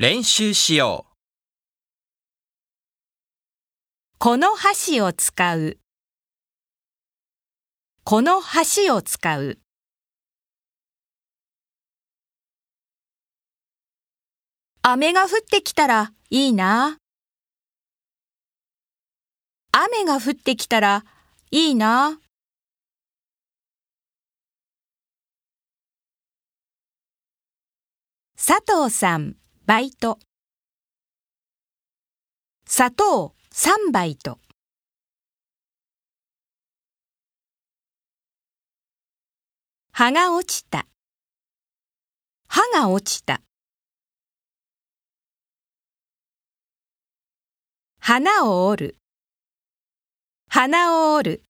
練習しよう。この箸を使う。この箸を使う。雨が降ってきたらいいな。雨が降ってきたらいいな。佐藤さん、バイト。砂糖3バイト。葉が落ちた。歯が落ちた。花を折る。花を折る。